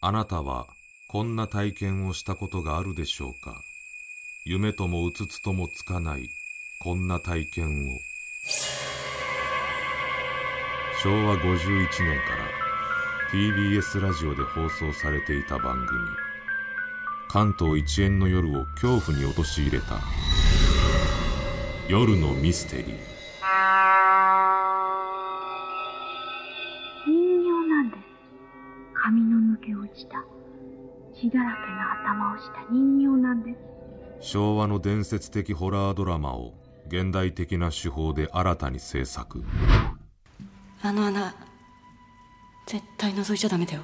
あなたはこんな体験をしたことがあるでしょうか？夢ともうつつともつかないこんな体験を。昭和51年から TBS ラジオで放送されていた番組関東一円の夜を恐怖に陥れた夜のミステリー。け落ちた。血だらけの頭をした人形なんです。昭和の伝説的ホラードラマを現代的な手法で新たに制作。あの穴絶対覗いちゃダメだよ。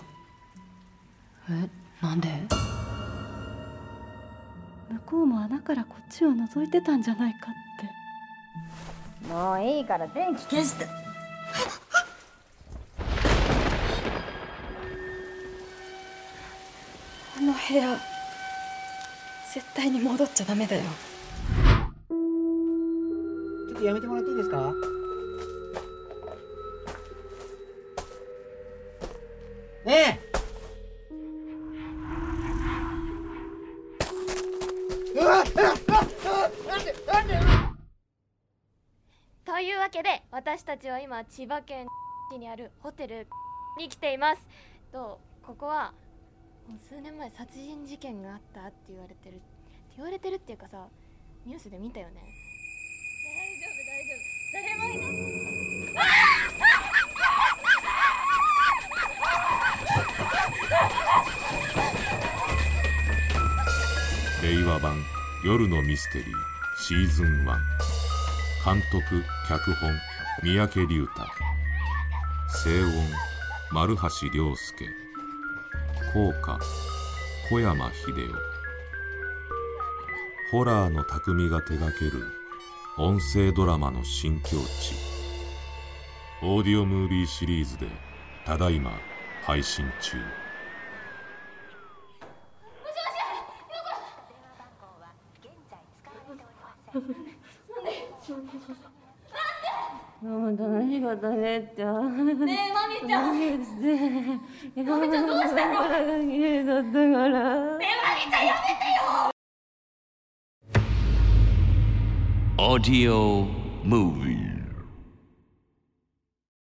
えなんで？向こうも穴からこっちを覗いてたんじゃないかって。もういいから電気消してあの部屋絶対に戻っちゃダメだよ。ちょっとやめてもらっていいですか？ねえ。うわっというわけで私たちは今千葉県にあるホテルに来ています。とここはもう数年前殺人事件があったって言われてるって言われてるっていうかさニュースで見たよね。大丈夫大丈夫。誰もいない。令和版夜のミステリーシーズン1監督脚本三宅龍太。声音丸橋亮介効果小山秀夫ホラーの匠が手掛ける音声ドラマの新境地。オーディオムービーシリーズでただいま配信中。もしもしママ楽しかったねっちゃんねえマミちゃん。ねマミちゃんどうしたの？が綺麗だったから。えマミちゃんやめてよ。Audio.